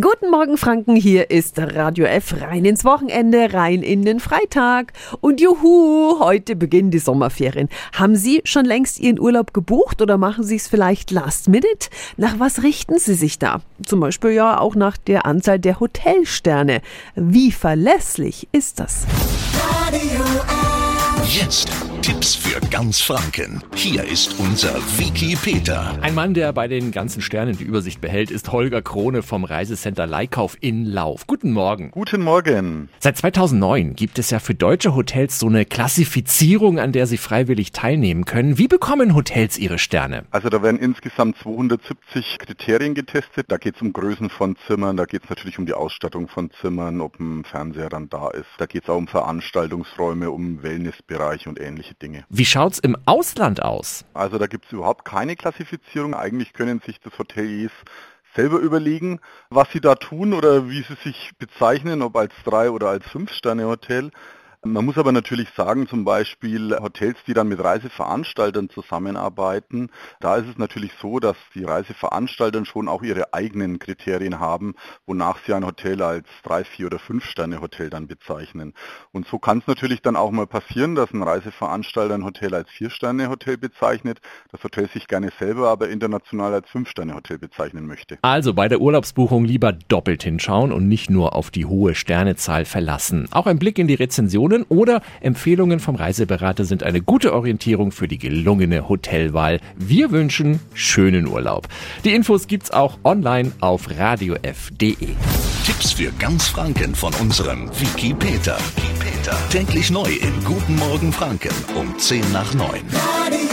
Guten Morgen, Franken. Hier ist Radio F. Rein ins Wochenende, rein in den Freitag. Und juhu, heute beginnen die Sommerferien. Haben Sie schon längst Ihren Urlaub gebucht oder machen Sie es vielleicht last minute? Nach was richten Sie sich da? Zum Beispiel ja auch nach der Anzahl der Hotelsterne. Wie verlässlich ist das? Radio F. Jetzt Tipps für ganz Franken. Hier ist unser Wiki Peter. Ein Mann, der bei den ganzen Sternen die Übersicht behält, ist Holger Krone vom Reisecenter Leikauf in Lauf. Guten Morgen. Guten Morgen. Seit 2009 gibt es ja für deutsche Hotels so eine Klassifizierung, an der sie freiwillig teilnehmen können. Wie bekommen Hotels ihre Sterne? Also da werden insgesamt 270 Kriterien getestet. Da geht es um Größen von Zimmern, da geht es natürlich um die Ausstattung von Zimmern, ob ein Fernseher dann da ist. Da geht es auch um Veranstaltungsräume, um Wellnessbereiche und ähnliche Dinge. Wie schaut's im Ausland aus? Also da gibt es überhaupt keine Klassifizierung. Eigentlich können sich das Hoteliers selber überlegen, was sie da tun oder wie sie sich bezeichnen, ob als drei oder als fünf Sterne Hotel. Man muss aber natürlich sagen, zum Beispiel Hotels, die dann mit Reiseveranstaltern zusammenarbeiten, da ist es natürlich so, dass die Reiseveranstalter schon auch ihre eigenen Kriterien haben, wonach sie ein Hotel als drei, vier oder fünf Sterne Hotel dann bezeichnen. Und so kann es natürlich dann auch mal passieren, dass ein Reiseveranstalter ein Hotel als vier Sterne Hotel bezeichnet, das Hotel sich gerne selber aber international als fünf Sterne Hotel bezeichnen möchte. Also bei der Urlaubsbuchung lieber doppelt hinschauen und nicht nur auf die hohe Sternezahl verlassen. Auch ein Blick in die Rezensionen oder Empfehlungen vom Reiseberater sind eine gute Orientierung für die gelungene Hotelwahl. Wir wünschen schönen Urlaub. Die Infos gibt's auch online auf radiof.de. Tipps für ganz Franken von unserem Wiki Peter. Täglich neu in Guten Morgen Franken um 10 nach 9. Radio